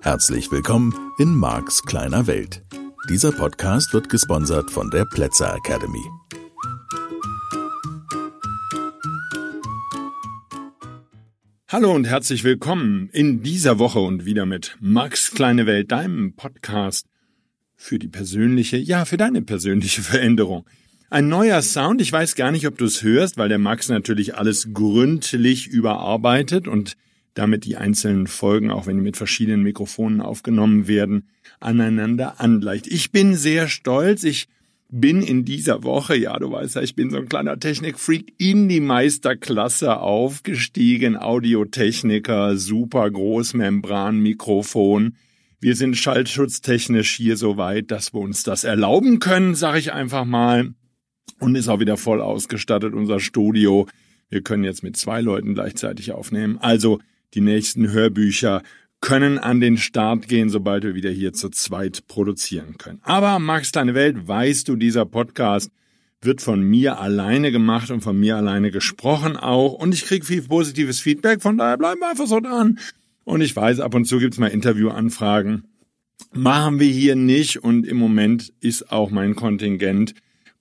Herzlich willkommen in Marks kleiner Welt. Dieser Podcast wird gesponsert von der Plätzer Academy. Hallo und herzlich willkommen in dieser Woche und wieder mit Max kleine Welt, deinem Podcast für die persönliche, ja, für deine persönliche Veränderung. Ein neuer Sound, ich weiß gar nicht, ob du es hörst, weil der Max natürlich alles gründlich überarbeitet und damit die einzelnen Folgen, auch wenn die mit verschiedenen Mikrofonen aufgenommen werden, aneinander angleicht. Ich bin sehr stolz. Ich bin in dieser Woche, ja, du weißt ja, ich bin so ein kleiner Technikfreak, in die Meisterklasse aufgestiegen. Audiotechniker, super Großmembranmikrofon. Wir sind schallschutztechnisch hier so weit, dass wir uns das erlauben können, sage ich einfach mal. Und ist auch wieder voll ausgestattet, unser Studio. Wir können jetzt mit zwei Leuten gleichzeitig aufnehmen. Also die nächsten Hörbücher können an den Start gehen, sobald wir wieder hier zu zweit produzieren können. Aber Max Deine Welt, weißt du, dieser Podcast wird von mir alleine gemacht und von mir alleine gesprochen auch. Und ich kriege viel positives Feedback, von daher bleiben wir einfach so dran. Und ich weiß, ab und zu gibt's mal Interviewanfragen. Machen wir hier nicht und im Moment ist auch mein Kontingent,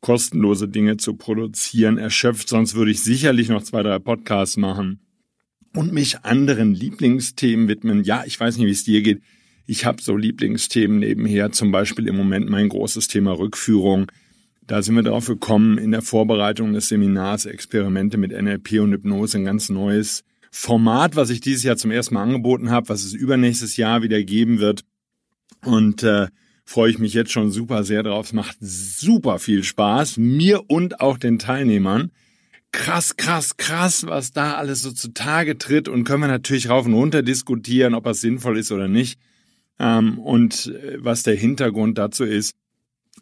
kostenlose Dinge zu produzieren, erschöpft. Sonst würde ich sicherlich noch zwei, drei Podcasts machen und mich anderen Lieblingsthemen widmen. Ja, ich weiß nicht, wie es dir geht. Ich habe so Lieblingsthemen nebenher, zum Beispiel im Moment mein großes Thema Rückführung. Da sind wir drauf gekommen, in der Vorbereitung des Seminars Experimente mit NLP und Hypnose, ein ganz neues Format, was ich dieses Jahr zum ersten Mal angeboten habe, was es übernächstes Jahr wieder geben wird. Und äh, freue ich mich jetzt schon super sehr drauf. Es macht super viel Spaß, mir und auch den Teilnehmern krass, krass, krass, was da alles so zutage tritt und können wir natürlich rauf und runter diskutieren, ob das sinnvoll ist oder nicht ähm, und äh, was der Hintergrund dazu ist.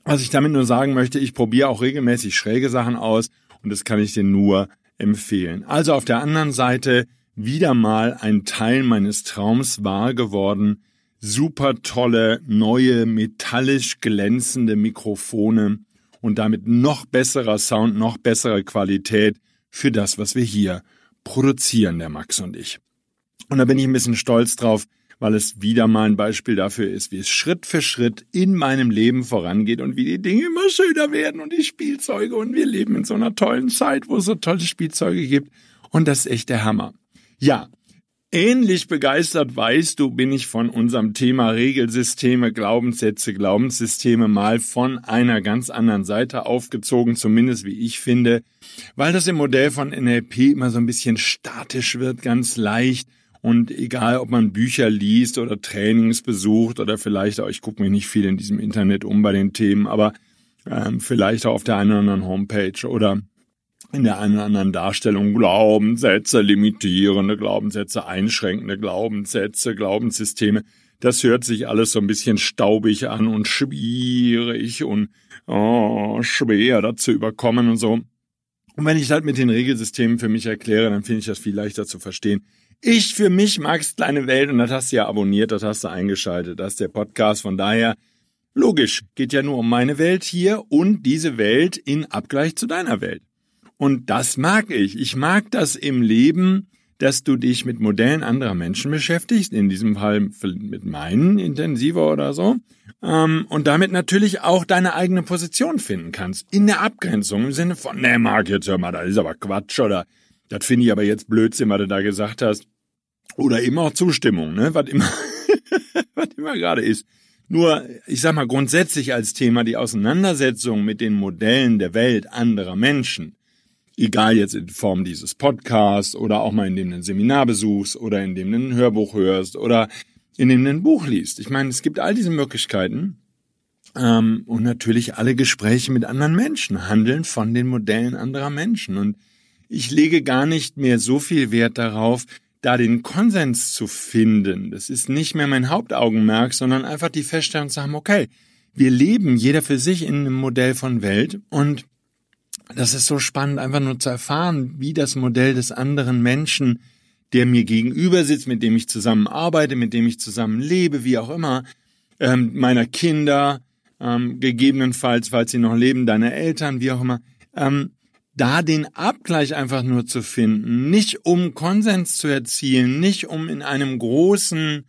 Was ich damit nur sagen möchte, ich probiere auch regelmäßig schräge Sachen aus und das kann ich dir nur empfehlen. Also auf der anderen Seite wieder mal ein Teil meines Traums wahr geworden. Super tolle, neue, metallisch glänzende Mikrofone und damit noch besserer Sound, noch bessere Qualität für das, was wir hier produzieren, der Max und ich. Und da bin ich ein bisschen stolz drauf, weil es wieder mal ein Beispiel dafür ist, wie es Schritt für Schritt in meinem Leben vorangeht und wie die Dinge immer schöner werden und die Spielzeuge und wir leben in so einer tollen Zeit, wo es so tolle Spielzeuge gibt und das ist echt der Hammer. Ja, Ähnlich begeistert, weißt du, bin ich von unserem Thema Regelsysteme, Glaubenssätze, Glaubenssysteme mal von einer ganz anderen Seite aufgezogen, zumindest wie ich finde, weil das im Modell von NLP immer so ein bisschen statisch wird, ganz leicht. Und egal, ob man Bücher liest oder Trainings besucht oder vielleicht auch, ich gucke mich nicht viel in diesem Internet um bei den Themen, aber ähm, vielleicht auch auf der einen oder anderen Homepage oder in der einen oder anderen Darstellung Glaubenssätze, limitierende Glaubenssätze, einschränkende Glaubenssätze, Glaubenssysteme. Das hört sich alles so ein bisschen staubig an und schwierig und oh, schwer dazu überkommen und so. Und wenn ich halt mit den Regelsystemen für mich erkläre, dann finde ich das viel leichter zu verstehen. Ich für mich mag's kleine Welt und das hast du ja abonniert, das hast du eingeschaltet, das ist der Podcast. Von daher, logisch, geht ja nur um meine Welt hier und diese Welt in Abgleich zu deiner Welt. Und das mag ich. Ich mag das im Leben, dass du dich mit Modellen anderer Menschen beschäftigst, in diesem Fall mit meinen intensiver oder so, ähm, und damit natürlich auch deine eigene Position finden kannst. In der Abgrenzung, im Sinne von, ne, Marc, jetzt hör mal, das ist aber Quatsch, oder das finde ich aber jetzt Blödsinn, was du da gesagt hast. Oder eben auch Zustimmung, ne, was immer, was immer gerade ist. Nur, ich sag mal, grundsätzlich als Thema die Auseinandersetzung mit den Modellen der Welt anderer Menschen Egal jetzt in Form dieses Podcasts oder auch mal indem du ein Seminar besuchst oder indem du ein Hörbuch hörst oder indem du ein Buch liest. Ich meine, es gibt all diese Möglichkeiten. Ähm, und natürlich alle Gespräche mit anderen Menschen handeln von den Modellen anderer Menschen. Und ich lege gar nicht mehr so viel Wert darauf, da den Konsens zu finden. Das ist nicht mehr mein Hauptaugenmerk, sondern einfach die Feststellung zu haben, okay, wir leben jeder für sich in einem Modell von Welt und das ist so spannend, einfach nur zu erfahren, wie das Modell des anderen Menschen, der mir gegenüber sitzt, mit dem ich zusammen arbeite, mit dem ich zusammen lebe, wie auch immer, ähm, meiner Kinder, ähm, gegebenenfalls, falls sie noch leben, deiner Eltern, wie auch immer, ähm, da den Abgleich einfach nur zu finden, nicht um Konsens zu erzielen, nicht um in einem großen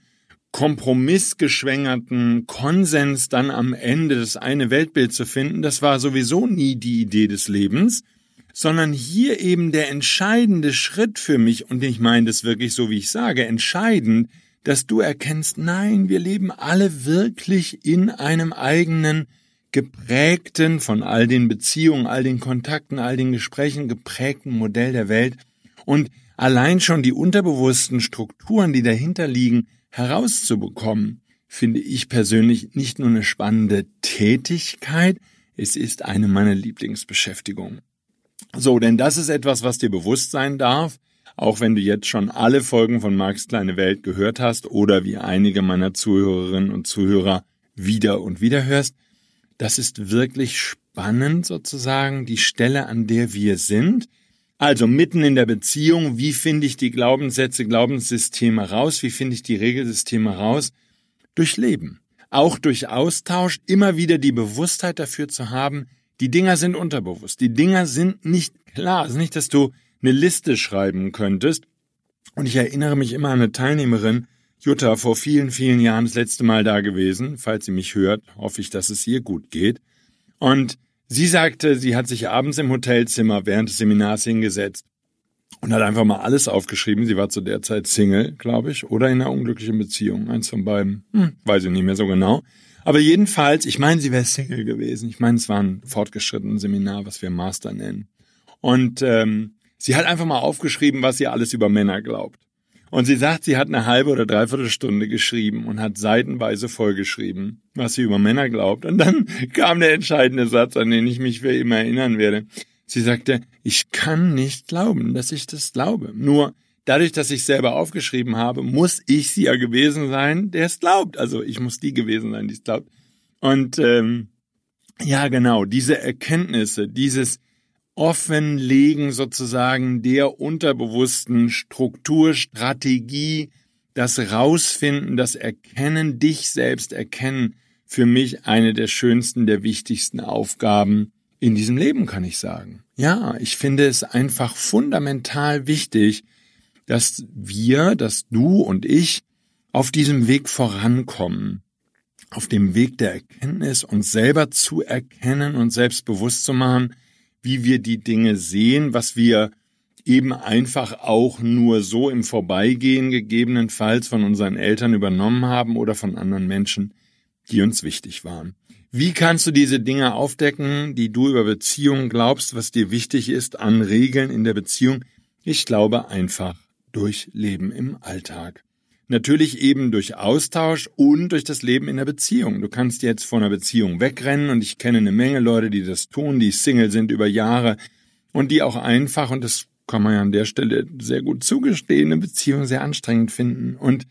kompromissgeschwängerten Konsens dann am Ende das eine Weltbild zu finden, das war sowieso nie die Idee des Lebens, sondern hier eben der entscheidende Schritt für mich, und ich meine das wirklich so, wie ich sage, entscheidend, dass du erkennst, nein, wir leben alle wirklich in einem eigenen, geprägten, von all den Beziehungen, all den Kontakten, all den Gesprächen geprägten Modell der Welt. Und allein schon die unterbewussten Strukturen, die dahinter liegen, herauszubekommen, finde ich persönlich nicht nur eine spannende Tätigkeit, es ist eine meiner Lieblingsbeschäftigungen. So, denn das ist etwas, was dir bewusst sein darf, auch wenn du jetzt schon alle Folgen von Marx kleine Welt gehört hast oder wie einige meiner Zuhörerinnen und Zuhörer wieder und wieder hörst. Das ist wirklich spannend sozusagen, die Stelle, an der wir sind. Also mitten in der Beziehung, wie finde ich die Glaubenssätze, Glaubenssysteme raus? Wie finde ich die Regelsysteme raus? Durch Leben. Auch durch Austausch, immer wieder die Bewusstheit dafür zu haben, die Dinger sind unterbewusst. Die Dinger sind nicht klar. Es ist nicht, dass du eine Liste schreiben könntest. Und ich erinnere mich immer an eine Teilnehmerin, Jutta, vor vielen, vielen Jahren das letzte Mal da gewesen. Falls sie mich hört, hoffe ich, dass es ihr gut geht. Und sie sagte, sie hat sich abends im Hotelzimmer während des Seminars hingesetzt und hat einfach mal alles aufgeschrieben. Sie war zu der Zeit Single, glaube ich, oder in einer unglücklichen Beziehung. Eins von beiden. Hm, weiß ich nicht mehr so genau. Aber jedenfalls, ich meine, sie wäre Single gewesen. Ich meine, es war ein fortgeschrittenes Seminar, was wir Master nennen. Und ähm, sie hat einfach mal aufgeschrieben, was sie alles über Männer glaubt. Und sie sagt, sie hat eine halbe oder dreiviertel Stunde geschrieben und hat seitenweise vollgeschrieben, was sie über Männer glaubt. Und dann kam der entscheidende Satz, an den ich mich für immer erinnern werde. Sie sagte, ich kann nicht glauben, dass ich das glaube. Nur dadurch, dass ich selber aufgeschrieben habe, muss ich sie ja gewesen sein, der es glaubt. Also ich muss die gewesen sein, die es glaubt. Und ähm, ja, genau, diese Erkenntnisse, dieses Offenlegen sozusagen der unterbewussten Struktur, Strategie, das Rausfinden, das Erkennen, dich selbst erkennen, für mich eine der schönsten, der wichtigsten Aufgaben in diesem Leben, kann ich sagen. Ja, ich finde es einfach fundamental wichtig, dass wir, dass du und ich auf diesem Weg vorankommen, auf dem Weg der Erkenntnis, uns selber zu erkennen und selbstbewusst zu machen, wie wir die Dinge sehen, was wir eben einfach auch nur so im Vorbeigehen gegebenenfalls von unseren Eltern übernommen haben oder von anderen Menschen, die uns wichtig waren. Wie kannst du diese Dinge aufdecken, die du über Beziehungen glaubst, was dir wichtig ist an Regeln in der Beziehung? Ich glaube einfach durch Leben im Alltag. Natürlich eben durch Austausch und durch das Leben in der Beziehung. Du kannst jetzt von einer Beziehung wegrennen und ich kenne eine Menge Leute, die das tun, die Single sind über Jahre und die auch einfach, und das kann man ja an der Stelle sehr gut zugestehen, eine Beziehung sehr anstrengend finden. Und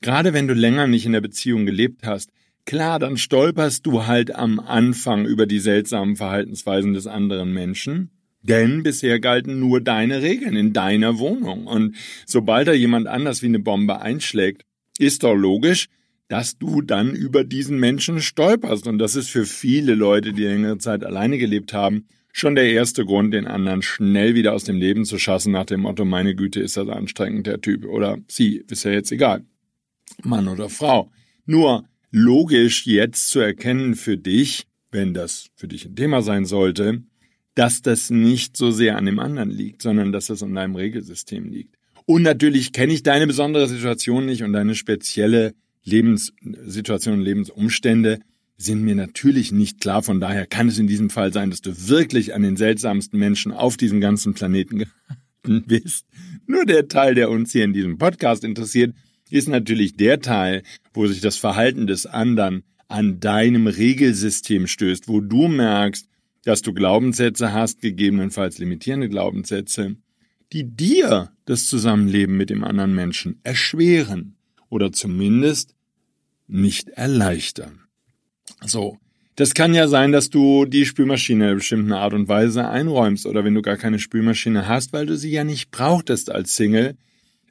gerade wenn du länger nicht in der Beziehung gelebt hast, klar, dann stolperst du halt am Anfang über die seltsamen Verhaltensweisen des anderen Menschen. Denn bisher galten nur deine Regeln in deiner Wohnung. Und sobald da jemand anders wie eine Bombe einschlägt, ist doch logisch, dass du dann über diesen Menschen stolperst. Und das ist für viele Leute, die längere Zeit alleine gelebt haben, schon der erste Grund, den anderen schnell wieder aus dem Leben zu schassen, nach dem Motto, meine Güte, ist das anstrengend, der Typ. Oder sie, ist ja jetzt egal. Mann oder Frau. Nur logisch jetzt zu erkennen für dich, wenn das für dich ein Thema sein sollte, dass das nicht so sehr an dem anderen liegt, sondern dass das an deinem Regelsystem liegt. Und natürlich kenne ich deine besondere Situation nicht und deine spezielle Lebenssituation und Lebensumstände sind mir natürlich nicht klar. Von daher kann es in diesem Fall sein, dass du wirklich an den seltsamsten Menschen auf diesem ganzen Planeten geraten bist. Nur der Teil, der uns hier in diesem Podcast interessiert, ist natürlich der Teil, wo sich das Verhalten des anderen an deinem Regelsystem stößt, wo du merkst, dass du Glaubenssätze hast, gegebenenfalls limitierende Glaubenssätze, die dir das Zusammenleben mit dem anderen Menschen erschweren oder zumindest nicht erleichtern. So. Das kann ja sein, dass du die Spülmaschine in einer bestimmten Art und Weise einräumst oder wenn du gar keine Spülmaschine hast, weil du sie ja nicht brauchtest als Single,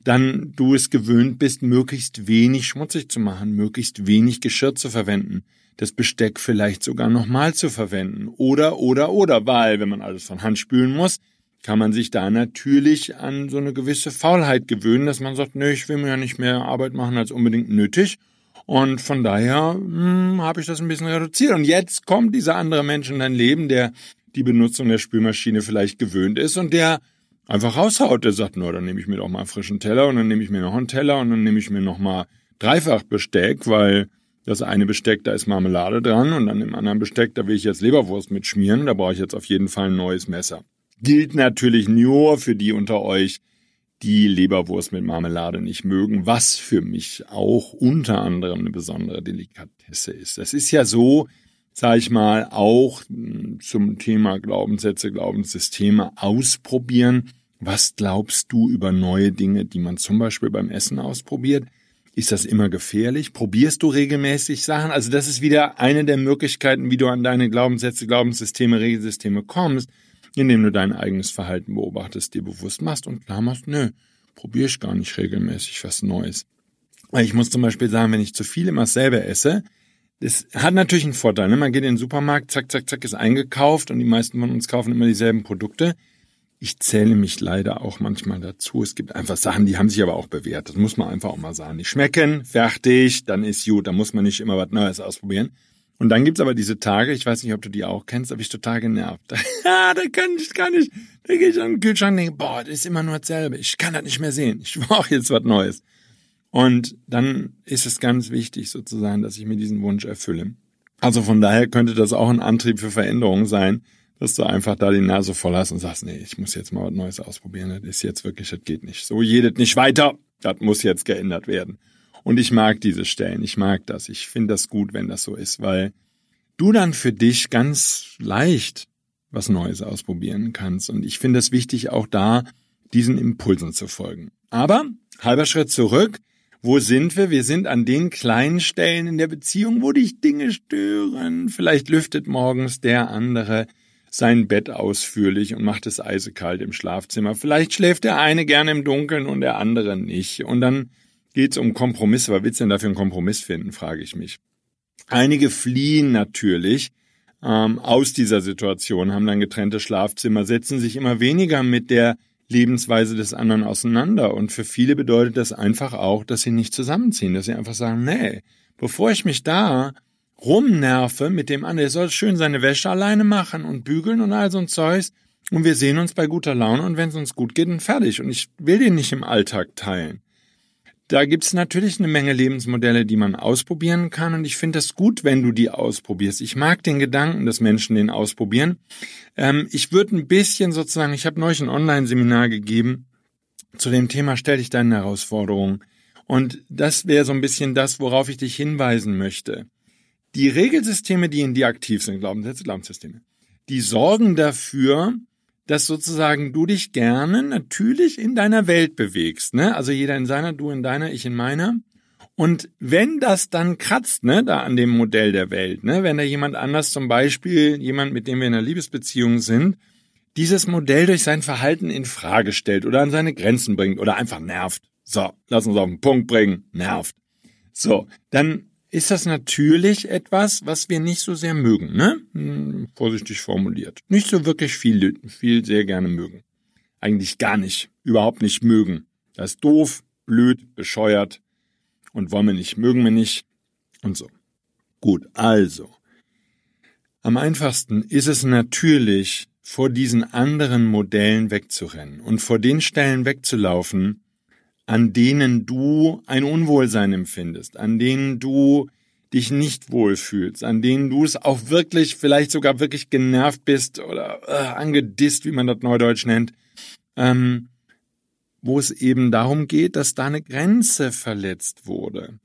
dann du es gewöhnt bist, möglichst wenig schmutzig zu machen, möglichst wenig Geschirr zu verwenden, das Besteck vielleicht sogar nochmal zu verwenden. Oder, oder, oder, weil, wenn man alles von Hand spülen muss, kann man sich da natürlich an so eine gewisse Faulheit gewöhnen, dass man sagt, nö, ich will mir ja nicht mehr Arbeit machen als unbedingt nötig. Und von daher hm, habe ich das ein bisschen reduziert. Und jetzt kommt dieser andere Mensch in dein Leben, der die Benutzung der Spülmaschine vielleicht gewöhnt ist und der einfach raushaut. Der sagt, nur, dann nehme ich mir doch mal einen frischen Teller und dann nehme ich mir noch einen Teller und dann nehme ich mir noch mal dreifach Besteck, weil das eine Besteck, da ist Marmelade dran und an dem anderen Besteck, da will ich jetzt Leberwurst mitschmieren, da brauche ich jetzt auf jeden Fall ein neues Messer. Gilt natürlich nur für die unter euch, die Leberwurst mit Marmelade nicht mögen, was für mich auch unter anderem eine besondere Delikatesse ist. Das ist ja so, sage ich mal, auch hm, zum Thema Glaubenssätze, Glaubenssysteme ausprobieren. Was glaubst du über neue Dinge, die man zum Beispiel beim Essen ausprobiert? Ist das immer gefährlich? Probierst du regelmäßig Sachen? Also das ist wieder eine der Möglichkeiten, wie du an deine Glaubenssätze, Glaubenssysteme, Regelsysteme kommst, indem du dein eigenes Verhalten beobachtest, dir bewusst machst und klar machst, nö, probiere ich gar nicht regelmäßig was Neues. Weil ich muss zum Beispiel sagen, wenn ich zu viel immer selber esse, das hat natürlich einen Vorteil. Ne? Man geht in den Supermarkt, zack, zack, zack, ist eingekauft und die meisten von uns kaufen immer dieselben Produkte. Ich zähle mich leider auch manchmal dazu. Es gibt einfach Sachen, die haben sich aber auch bewährt. Das muss man einfach auch mal sagen. Die schmecken, fertig, dann ist gut. Da muss man nicht immer was Neues ausprobieren. Und dann gibt's aber diese Tage, ich weiß nicht, ob du die auch kennst, aber ich total genervt. da kann ich gar nicht. Da gehe ich an den Kühlschrank und denke, boah, das ist immer nur dasselbe. Ich kann das nicht mehr sehen. Ich brauche jetzt was Neues. Und dann ist es ganz wichtig sozusagen, dass ich mir diesen Wunsch erfülle. Also von daher könnte das auch ein Antrieb für Veränderungen sein, dass du einfach da die Nase voll hast und sagst, nee, ich muss jetzt mal was Neues ausprobieren. Das ist jetzt wirklich, das geht nicht. So jedet nicht weiter. Das muss jetzt geändert werden. Und ich mag diese Stellen. Ich mag das. Ich finde das gut, wenn das so ist, weil du dann für dich ganz leicht was Neues ausprobieren kannst. Und ich finde es wichtig, auch da diesen Impulsen zu folgen. Aber halber Schritt zurück. Wo sind wir? Wir sind an den kleinen Stellen in der Beziehung, wo dich Dinge stören. Vielleicht lüftet morgens der andere sein Bett ausführlich und macht es eisekalt im Schlafzimmer. Vielleicht schläft der eine gerne im Dunkeln und der andere nicht. Und dann geht's um Kompromisse. Was willst du denn dafür einen Kompromiss finden, frage ich mich. Einige fliehen natürlich ähm, aus dieser Situation, haben dann getrennte Schlafzimmer, setzen sich immer weniger mit der Lebensweise des anderen auseinander. Und für viele bedeutet das einfach auch, dass sie nicht zusammenziehen, dass sie einfach sagen, nee, bevor ich mich da rumnerve mit dem anderen. Er soll schön seine Wäsche alleine machen und bügeln und all so ein Zeugs. Und wir sehen uns bei guter Laune und wenn es uns gut geht, dann fertig. Und ich will den nicht im Alltag teilen. Da gibt's natürlich eine Menge Lebensmodelle, die man ausprobieren kann. Und ich finde das gut, wenn du die ausprobierst. Ich mag den Gedanken, dass Menschen den ausprobieren. Ähm, ich würde ein bisschen sozusagen, ich habe neulich ein Online-Seminar gegeben zu dem Thema, stell dich deine Herausforderungen. Und das wäre so ein bisschen das, worauf ich dich hinweisen möchte. Die Regelsysteme, die in dir aktiv sind, Glaubenssätze, Glaubenssysteme, die sorgen dafür, dass sozusagen du dich gerne natürlich in deiner Welt bewegst, ne? Also jeder in seiner, du in deiner, ich in meiner. Und wenn das dann kratzt, ne, da an dem Modell der Welt, ne, wenn da jemand anders zum Beispiel, jemand, mit dem wir in einer Liebesbeziehung sind, dieses Modell durch sein Verhalten in Frage stellt oder an seine Grenzen bringt oder einfach nervt. So, lass uns auf den Punkt bringen, nervt. So, dann ist das natürlich etwas, was wir nicht so sehr mögen, ne? Hm, vorsichtig formuliert. Nicht so wirklich viel, viel sehr gerne mögen. Eigentlich gar nicht, überhaupt nicht mögen. Das ist doof, blöd, bescheuert und wollen wir nicht, mögen wir nicht und so. Gut, also. Am einfachsten ist es natürlich, vor diesen anderen Modellen wegzurennen und vor den Stellen wegzulaufen, an denen du ein Unwohlsein empfindest, an denen du dich nicht wohlfühlst, an denen du es auch wirklich, vielleicht sogar wirklich genervt bist oder äh, angedisst, wie man das neudeutsch nennt, ähm, wo es eben darum geht, dass da eine Grenze verletzt wurde.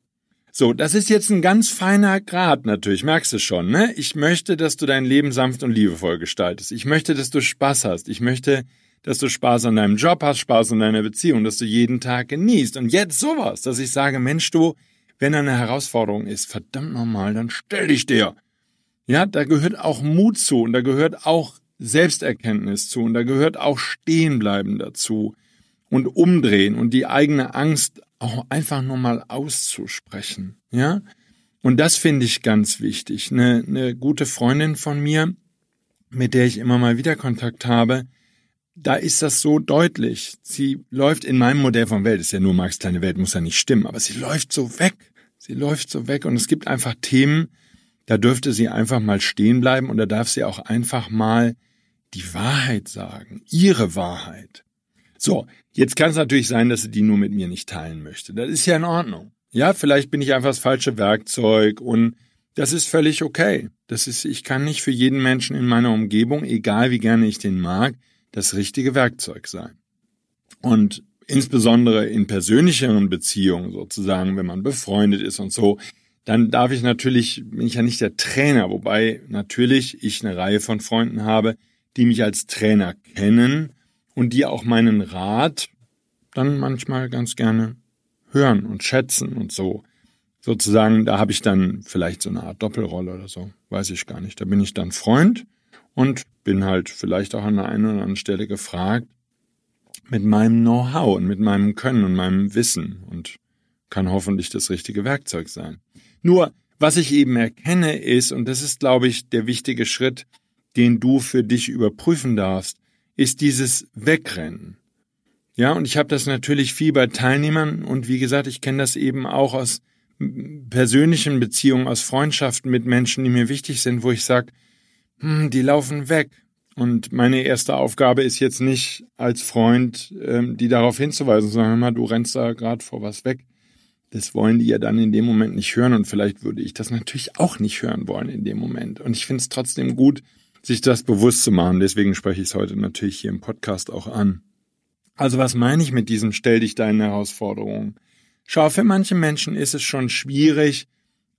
So, das ist jetzt ein ganz feiner Grad natürlich, merkst du schon, ne? Ich möchte, dass du dein Leben sanft und liebevoll gestaltest. Ich möchte, dass du Spaß hast. Ich möchte, dass du Spaß an deinem Job hast, Spaß an deiner Beziehung, dass du jeden Tag genießt. Und jetzt sowas, dass ich sage, Mensch, du, wenn eine Herausforderung ist, verdammt nochmal, dann stell dich der. Ja, da gehört auch Mut zu und da gehört auch Selbsterkenntnis zu und da gehört auch Stehenbleiben dazu und umdrehen und die eigene Angst auch einfach nur mal auszusprechen. Ja, Und das finde ich ganz wichtig. Eine, eine gute Freundin von mir, mit der ich immer mal wieder Kontakt habe, da ist das so deutlich. Sie läuft in meinem Modell von Welt, ist ja nur Marx kleine Welt, muss ja nicht stimmen, aber sie läuft so weg. Sie läuft so weg und es gibt einfach Themen, da dürfte sie einfach mal stehen bleiben und da darf sie auch einfach mal die Wahrheit sagen, ihre Wahrheit. So, jetzt kann es natürlich sein, dass sie die nur mit mir nicht teilen möchte. Das ist ja in Ordnung. Ja, vielleicht bin ich einfach das falsche Werkzeug und das ist völlig okay. Das ist, ich kann nicht für jeden Menschen in meiner Umgebung, egal wie gerne ich den mag, das richtige Werkzeug sein. Und insbesondere in persönlicheren Beziehungen sozusagen, wenn man befreundet ist und so, dann darf ich natürlich, bin ich ja nicht der Trainer, wobei natürlich ich eine Reihe von Freunden habe, die mich als Trainer kennen und die auch meinen Rat dann manchmal ganz gerne hören und schätzen und so. Sozusagen, da habe ich dann vielleicht so eine Art Doppelrolle oder so, weiß ich gar nicht. Da bin ich dann Freund und bin halt vielleicht auch an der einen oder anderen Stelle gefragt mit meinem Know-how und mit meinem Können und meinem Wissen und kann hoffentlich das richtige Werkzeug sein. Nur, was ich eben erkenne ist, und das ist, glaube ich, der wichtige Schritt, den du für dich überprüfen darfst, ist dieses Wegrennen. Ja, und ich habe das natürlich viel bei Teilnehmern und wie gesagt, ich kenne das eben auch aus persönlichen Beziehungen, aus Freundschaften mit Menschen, die mir wichtig sind, wo ich sage, hm, die laufen weg. Und meine erste Aufgabe ist jetzt nicht als Freund, ähm, die darauf hinzuweisen, sondern hör mal, du rennst da gerade vor was weg. Das wollen die ja dann in dem Moment nicht hören und vielleicht würde ich das natürlich auch nicht hören wollen in dem Moment. Und ich finde es trotzdem gut, sich das bewusst zu machen. Deswegen spreche ich es heute natürlich hier im Podcast auch an. Also was meine ich mit diesem Stell dich deinen Herausforderungen? Schau, für manche Menschen ist es schon schwierig,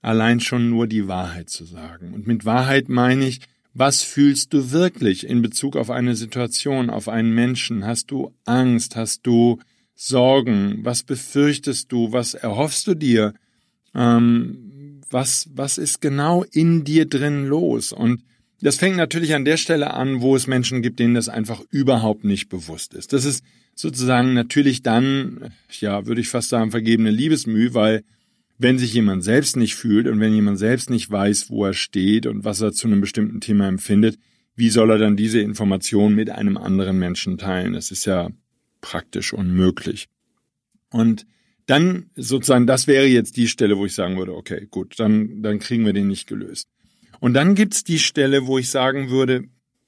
allein schon nur die Wahrheit zu sagen. Und mit Wahrheit meine ich, was fühlst du wirklich in Bezug auf eine Situation, auf einen Menschen? Hast du Angst? Hast du Sorgen? Was befürchtest du? Was erhoffst du dir? Ähm, was, was ist genau in dir drin los? Und das fängt natürlich an der Stelle an, wo es Menschen gibt, denen das einfach überhaupt nicht bewusst ist. Das ist sozusagen natürlich dann, ja, würde ich fast sagen, vergebene Liebesmüh, weil wenn sich jemand selbst nicht fühlt und wenn jemand selbst nicht weiß, wo er steht und was er zu einem bestimmten Thema empfindet, wie soll er dann diese Information mit einem anderen Menschen teilen? Das ist ja praktisch unmöglich. Und dann sozusagen, das wäre jetzt die Stelle, wo ich sagen würde, okay, gut, dann, dann kriegen wir den nicht gelöst. Und dann gibt's die Stelle, wo ich sagen würde,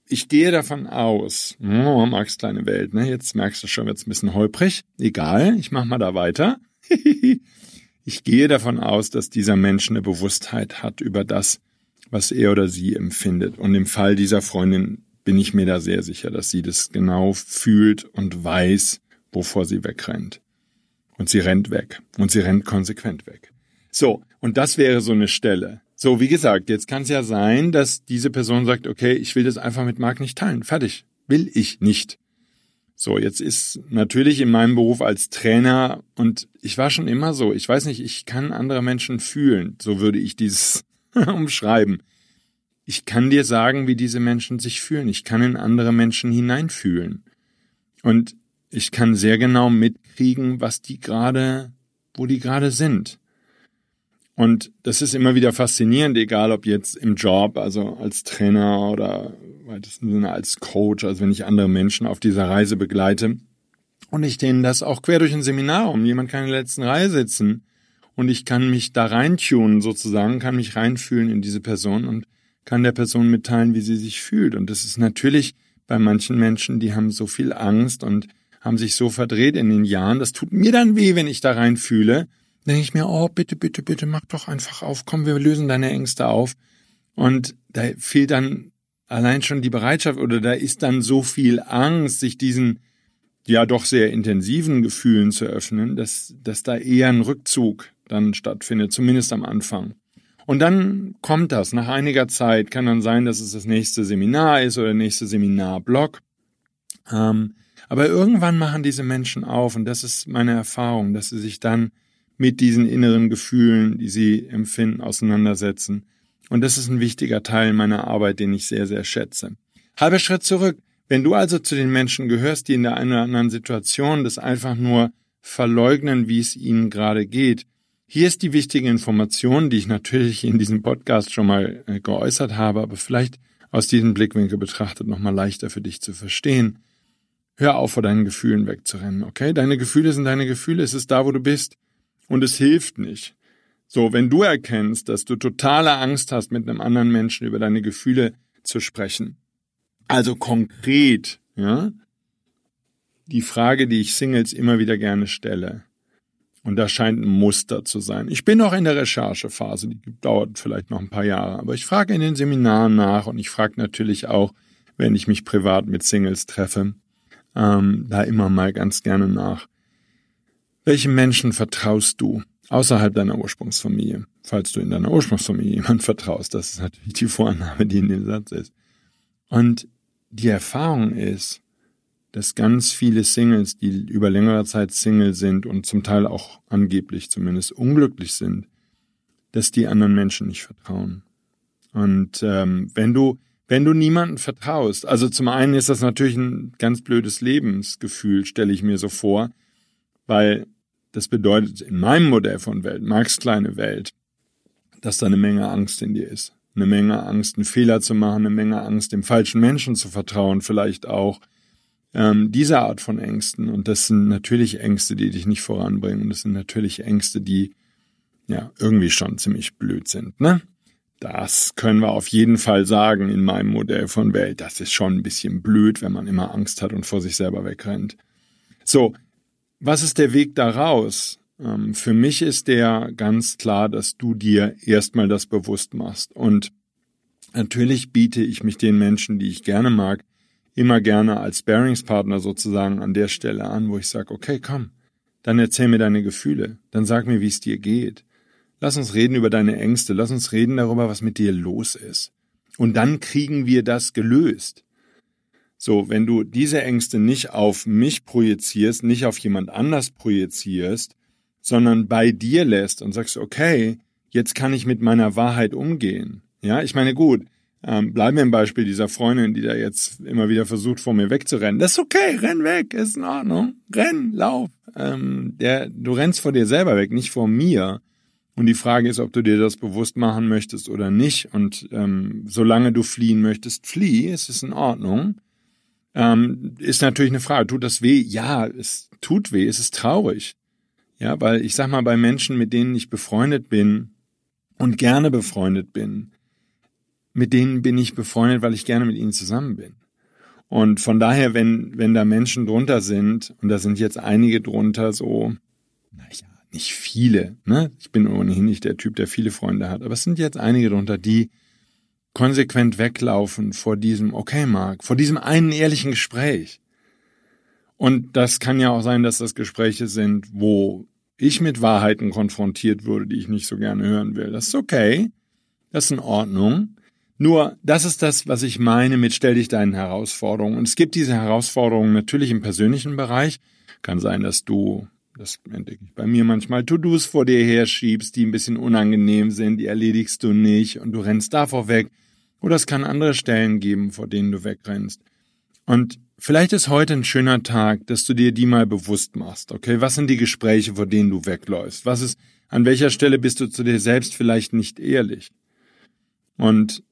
ich gehe davon aus, oh, Max kleine Welt, ne? Jetzt merkst du schon, wird's ein bisschen holprig. Egal, ich mach mal da weiter. ich gehe davon aus, dass dieser Mensch eine Bewusstheit hat über das, was er oder sie empfindet. Und im Fall dieser Freundin bin ich mir da sehr sicher, dass sie das genau fühlt und weiß, wovor sie wegrennt. Und sie rennt weg. Und sie rennt konsequent weg. So, und das wäre so eine Stelle. So, wie gesagt, jetzt kann es ja sein, dass diese Person sagt, okay, ich will das einfach mit Marc nicht teilen. Fertig. Will ich nicht. So, jetzt ist natürlich in meinem Beruf als Trainer und ich war schon immer so, ich weiß nicht, ich kann andere Menschen fühlen, so würde ich dieses umschreiben. Ich kann dir sagen, wie diese Menschen sich fühlen. Ich kann in andere Menschen hineinfühlen. Und ich kann sehr genau mitkriegen, was die gerade, wo die gerade sind. Und das ist immer wieder faszinierend, egal ob jetzt im Job, also als Trainer oder weitesten Sinne als Coach, also wenn ich andere Menschen auf dieser Reise begleite und ich denen das auch quer durch ein Seminar um, jemand kann in der letzten Reihe sitzen und ich kann mich da reintunen sozusagen, kann mich reinfühlen in diese Person und kann der Person mitteilen, wie sie sich fühlt. Und das ist natürlich bei manchen Menschen, die haben so viel Angst und haben sich so verdreht in den Jahren. Das tut mir dann weh, wenn ich da reinfühle denke ich mir, oh, bitte, bitte, bitte, mach doch einfach auf, komm, wir lösen deine Ängste auf. Und da fehlt dann allein schon die Bereitschaft oder da ist dann so viel Angst, sich diesen ja doch sehr intensiven Gefühlen zu öffnen, dass, dass da eher ein Rückzug dann stattfindet, zumindest am Anfang. Und dann kommt das. Nach einiger Zeit kann dann sein, dass es das nächste Seminar ist oder der nächste Seminarblock. Ähm, aber irgendwann machen diese Menschen auf, und das ist meine Erfahrung, dass sie sich dann mit diesen inneren Gefühlen, die sie empfinden, auseinandersetzen. Und das ist ein wichtiger Teil meiner Arbeit, den ich sehr, sehr schätze. Halber Schritt zurück. Wenn du also zu den Menschen gehörst, die in der einen oder anderen Situation das einfach nur verleugnen, wie es ihnen gerade geht, hier ist die wichtige Information, die ich natürlich in diesem Podcast schon mal äh, geäußert habe, aber vielleicht aus diesem Blickwinkel betrachtet nochmal leichter für dich zu verstehen. Hör auf, vor deinen Gefühlen wegzurennen, okay? Deine Gefühle sind deine Gefühle, es ist da, wo du bist. Und es hilft nicht. So, wenn du erkennst, dass du totale Angst hast, mit einem anderen Menschen über deine Gefühle zu sprechen, also konkret, ja, die Frage, die ich Singles immer wieder gerne stelle, und das scheint ein Muster zu sein. Ich bin noch in der Recherchephase, die dauert vielleicht noch ein paar Jahre, aber ich frage in den Seminaren nach und ich frage natürlich auch, wenn ich mich privat mit Singles treffe, ähm, da immer mal ganz gerne nach. Welchen Menschen vertraust du außerhalb deiner Ursprungsfamilie? Falls du in deiner Ursprungsfamilie jemand vertraust, das ist natürlich die Vorannahme, die in dem Satz ist. Und die Erfahrung ist, dass ganz viele Singles, die über längere Zeit Single sind und zum Teil auch angeblich zumindest unglücklich sind, dass die anderen Menschen nicht vertrauen. Und ähm, wenn du wenn du niemanden vertraust, also zum einen ist das natürlich ein ganz blödes Lebensgefühl, stelle ich mir so vor, weil das bedeutet in meinem Modell von Welt, Marx kleine Welt, dass da eine Menge Angst in dir ist. Eine Menge Angst, einen Fehler zu machen, eine Menge Angst, dem falschen Menschen zu vertrauen, vielleicht auch ähm, diese Art von Ängsten. Und das sind natürlich Ängste, die dich nicht voranbringen. Und das sind natürlich Ängste, die ja irgendwie schon ziemlich blöd sind. Ne? Das können wir auf jeden Fall sagen in meinem Modell von Welt. Das ist schon ein bisschen blöd, wenn man immer Angst hat und vor sich selber wegrennt. So, was ist der Weg daraus? Ähm, für mich ist der ganz klar, dass du dir erstmal das bewusst machst. Und natürlich biete ich mich den Menschen, die ich gerne mag, immer gerne als Sparingspartner sozusagen an der Stelle an, wo ich sage, okay, komm, dann erzähl mir deine Gefühle, dann sag mir, wie es dir geht. Lass uns reden über deine Ängste, lass uns reden darüber, was mit dir los ist. Und dann kriegen wir das gelöst. So, wenn du diese Ängste nicht auf mich projizierst, nicht auf jemand anders projizierst, sondern bei dir lässt und sagst, okay, jetzt kann ich mit meiner Wahrheit umgehen. Ja, ich meine, gut, ähm, bleiben wir im Beispiel dieser Freundin, die da jetzt immer wieder versucht, vor mir wegzurennen. Das ist okay, renn weg, ist in Ordnung. Renn, lauf. Ähm, der, du rennst vor dir selber weg, nicht vor mir. Und die Frage ist, ob du dir das bewusst machen möchtest oder nicht. Und ähm, solange du fliehen möchtest, flieh, es ist in Ordnung. Ähm, ist natürlich eine Frage, tut das weh? Ja, es tut weh, es ist traurig. Ja, weil ich sag mal, bei Menschen, mit denen ich befreundet bin und gerne befreundet bin, mit denen bin ich befreundet, weil ich gerne mit ihnen zusammen bin. Und von daher, wenn, wenn da Menschen drunter sind, und da sind jetzt einige drunter so, naja, nicht viele, ne? Ich bin ohnehin nicht der Typ, der viele Freunde hat, aber es sind jetzt einige drunter, die konsequent weglaufen vor diesem, okay, Mark, vor diesem einen ehrlichen Gespräch. Und das kann ja auch sein, dass das Gespräche sind, wo ich mit Wahrheiten konfrontiert wurde, die ich nicht so gerne hören will. Das ist okay. Das ist in Ordnung. Nur, das ist das, was ich meine mit stell dich deinen Herausforderungen. Und es gibt diese Herausforderungen natürlich im persönlichen Bereich. Kann sein, dass du, das entdecke ich bei mir manchmal, To-Dos vor dir herschiebst, die ein bisschen unangenehm sind, die erledigst du nicht und du rennst davor weg. Oder es kann andere Stellen geben, vor denen du wegrennst. Und vielleicht ist heute ein schöner Tag, dass du dir die mal bewusst machst. Okay, was sind die Gespräche, vor denen du wegläufst? Was ist, an welcher Stelle bist du zu dir selbst vielleicht nicht ehrlich? Und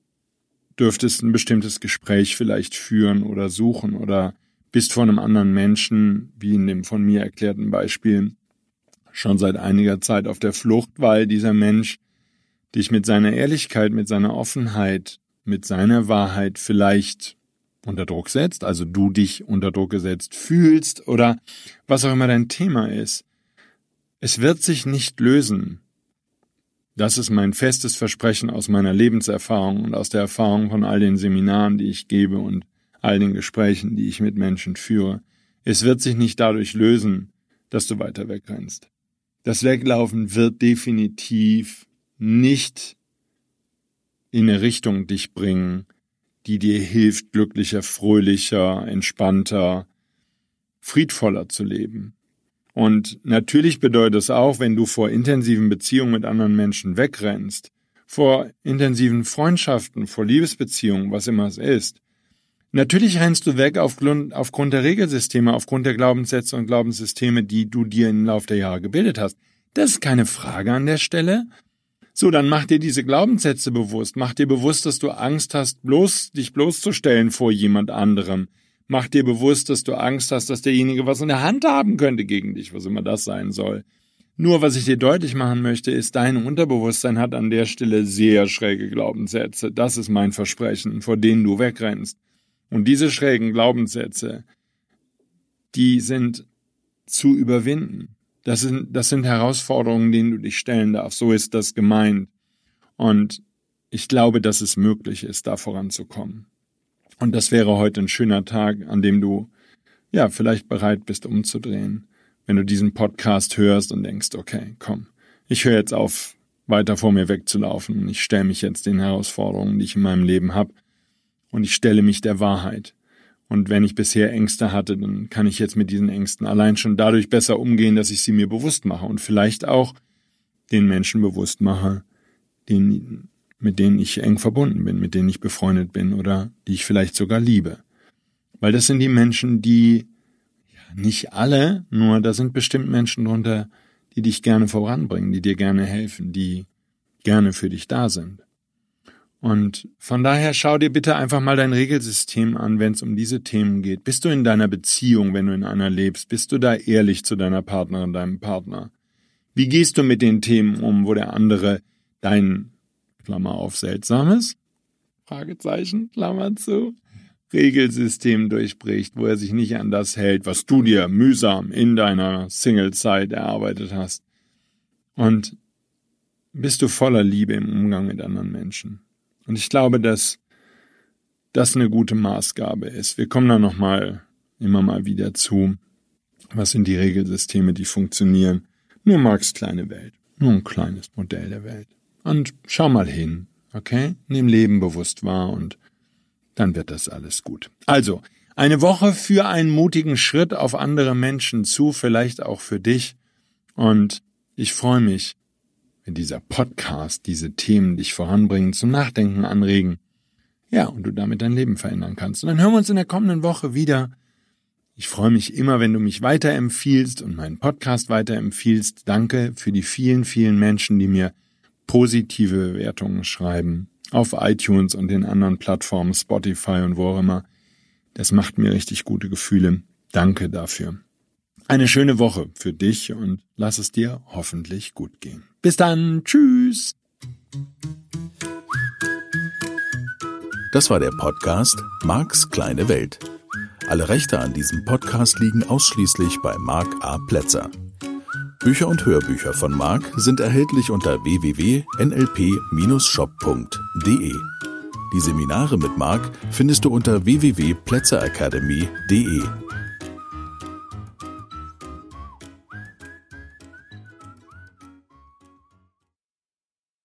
dürftest ein bestimmtes Gespräch vielleicht führen oder suchen oder bist vor einem anderen Menschen, wie in dem von mir erklärten Beispiel, schon seit einiger Zeit auf der Flucht, weil dieser Mensch dich mit seiner Ehrlichkeit, mit seiner Offenheit, mit seiner Wahrheit vielleicht unter Druck setzt, also du dich unter Druck gesetzt fühlst oder was auch immer dein Thema ist. Es wird sich nicht lösen, das ist mein festes Versprechen aus meiner Lebenserfahrung und aus der Erfahrung von all den Seminaren, die ich gebe und all den Gesprächen, die ich mit Menschen führe. Es wird sich nicht dadurch lösen, dass du weiter wegrennst. Das Weglaufen wird definitiv nicht in eine Richtung dich bringen, die dir hilft, glücklicher, fröhlicher, entspannter, friedvoller zu leben. Und natürlich bedeutet es auch, wenn du vor intensiven Beziehungen mit anderen Menschen wegrennst, vor intensiven Freundschaften, vor Liebesbeziehungen, was immer es ist. Natürlich rennst du weg aufgrund, aufgrund der Regelsysteme, aufgrund der Glaubenssätze und Glaubenssysteme, die du dir im Laufe der Jahre gebildet hast. Das ist keine Frage an der Stelle. So, dann mach dir diese Glaubenssätze bewusst. Mach dir bewusst, dass du Angst hast, bloß, dich bloßzustellen vor jemand anderem. Mach dir bewusst, dass du Angst hast, dass derjenige was in der Hand haben könnte gegen dich, was immer das sein soll. Nur was ich dir deutlich machen möchte, ist, dein Unterbewusstsein hat an der Stelle sehr schräge Glaubenssätze. Das ist mein Versprechen, vor denen du wegrennst. Und diese schrägen Glaubenssätze, die sind zu überwinden. Das sind, das sind Herausforderungen, denen du dich stellen darfst. So ist das gemeint. Und ich glaube, dass es möglich ist, da voranzukommen. Und das wäre heute ein schöner Tag, an dem du, ja, vielleicht bereit bist, umzudrehen. Wenn du diesen Podcast hörst und denkst, okay, komm, ich höre jetzt auf, weiter vor mir wegzulaufen und ich stelle mich jetzt den Herausforderungen, die ich in meinem Leben habe. Und ich stelle mich der Wahrheit. Und wenn ich bisher Ängste hatte, dann kann ich jetzt mit diesen Ängsten allein schon dadurch besser umgehen, dass ich sie mir bewusst mache und vielleicht auch den Menschen bewusst mache, den, mit denen ich eng verbunden bin, mit denen ich befreundet bin oder die ich vielleicht sogar liebe. Weil das sind die Menschen, die, ja, nicht alle, nur da sind bestimmt Menschen drunter, die dich gerne voranbringen, die dir gerne helfen, die gerne für dich da sind. Und von daher schau dir bitte einfach mal dein Regelsystem an, wenn es um diese Themen geht. Bist du in deiner Beziehung, wenn du in einer lebst? Bist du da ehrlich zu deiner Partnerin, deinem Partner? Wie gehst du mit den Themen um, wo der andere dein, Klammer auf, seltsames, Fragezeichen, Klammer zu, Regelsystem durchbricht, wo er sich nicht an das hält, was du dir mühsam in deiner Single-Zeit erarbeitet hast? Und bist du voller Liebe im Umgang mit anderen Menschen? Und ich glaube, dass das eine gute Maßgabe ist. Wir kommen da nochmal immer mal wieder zu. Was sind die Regelsysteme, die funktionieren? Nur Marx kleine Welt. Nur ein kleines Modell der Welt. Und schau mal hin, okay? Nimm Leben bewusst wahr und dann wird das alles gut. Also, eine Woche für einen mutigen Schritt auf andere Menschen zu, vielleicht auch für dich. Und ich freue mich, wenn dieser Podcast diese Themen dich voranbringen, zum Nachdenken anregen. Ja, und du damit dein Leben verändern kannst. Und dann hören wir uns in der kommenden Woche wieder. Ich freue mich immer, wenn du mich weiterempfiehlst und meinen Podcast weiterempfiehlst. Danke für die vielen, vielen Menschen, die mir positive Bewertungen schreiben. Auf iTunes und den anderen Plattformen, Spotify und wo auch immer. Das macht mir richtig gute Gefühle. Danke dafür. Eine schöne Woche für dich und lass es dir hoffentlich gut gehen. Bis dann. Tschüss. Das war der Podcast Marks kleine Welt. Alle Rechte an diesem Podcast liegen ausschließlich bei Mark A. Plätzer. Bücher und Hörbücher von Mark sind erhältlich unter www.nlp-shop.de. Die Seminare mit Mark findest du unter www.plätzeracademy.de.